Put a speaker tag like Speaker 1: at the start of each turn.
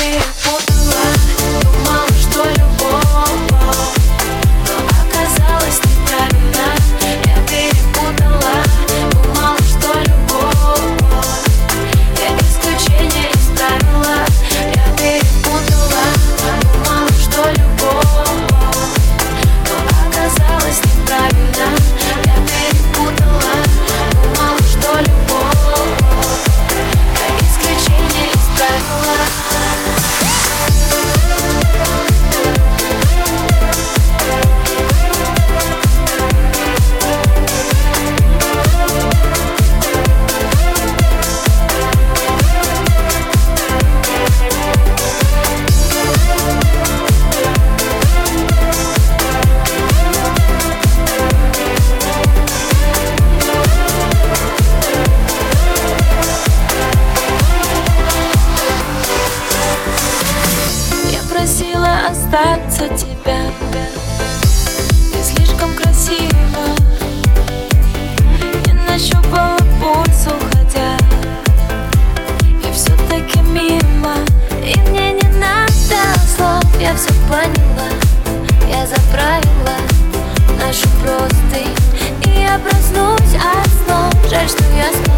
Speaker 1: feel остаться тебя. Ты слишком красива. Не нащупала пульс, уходя И все-таки мимо. И мне не надо слов Я все поняла, я заправила Нашу простынь. И я проснусь от снов. Жаль, что я спала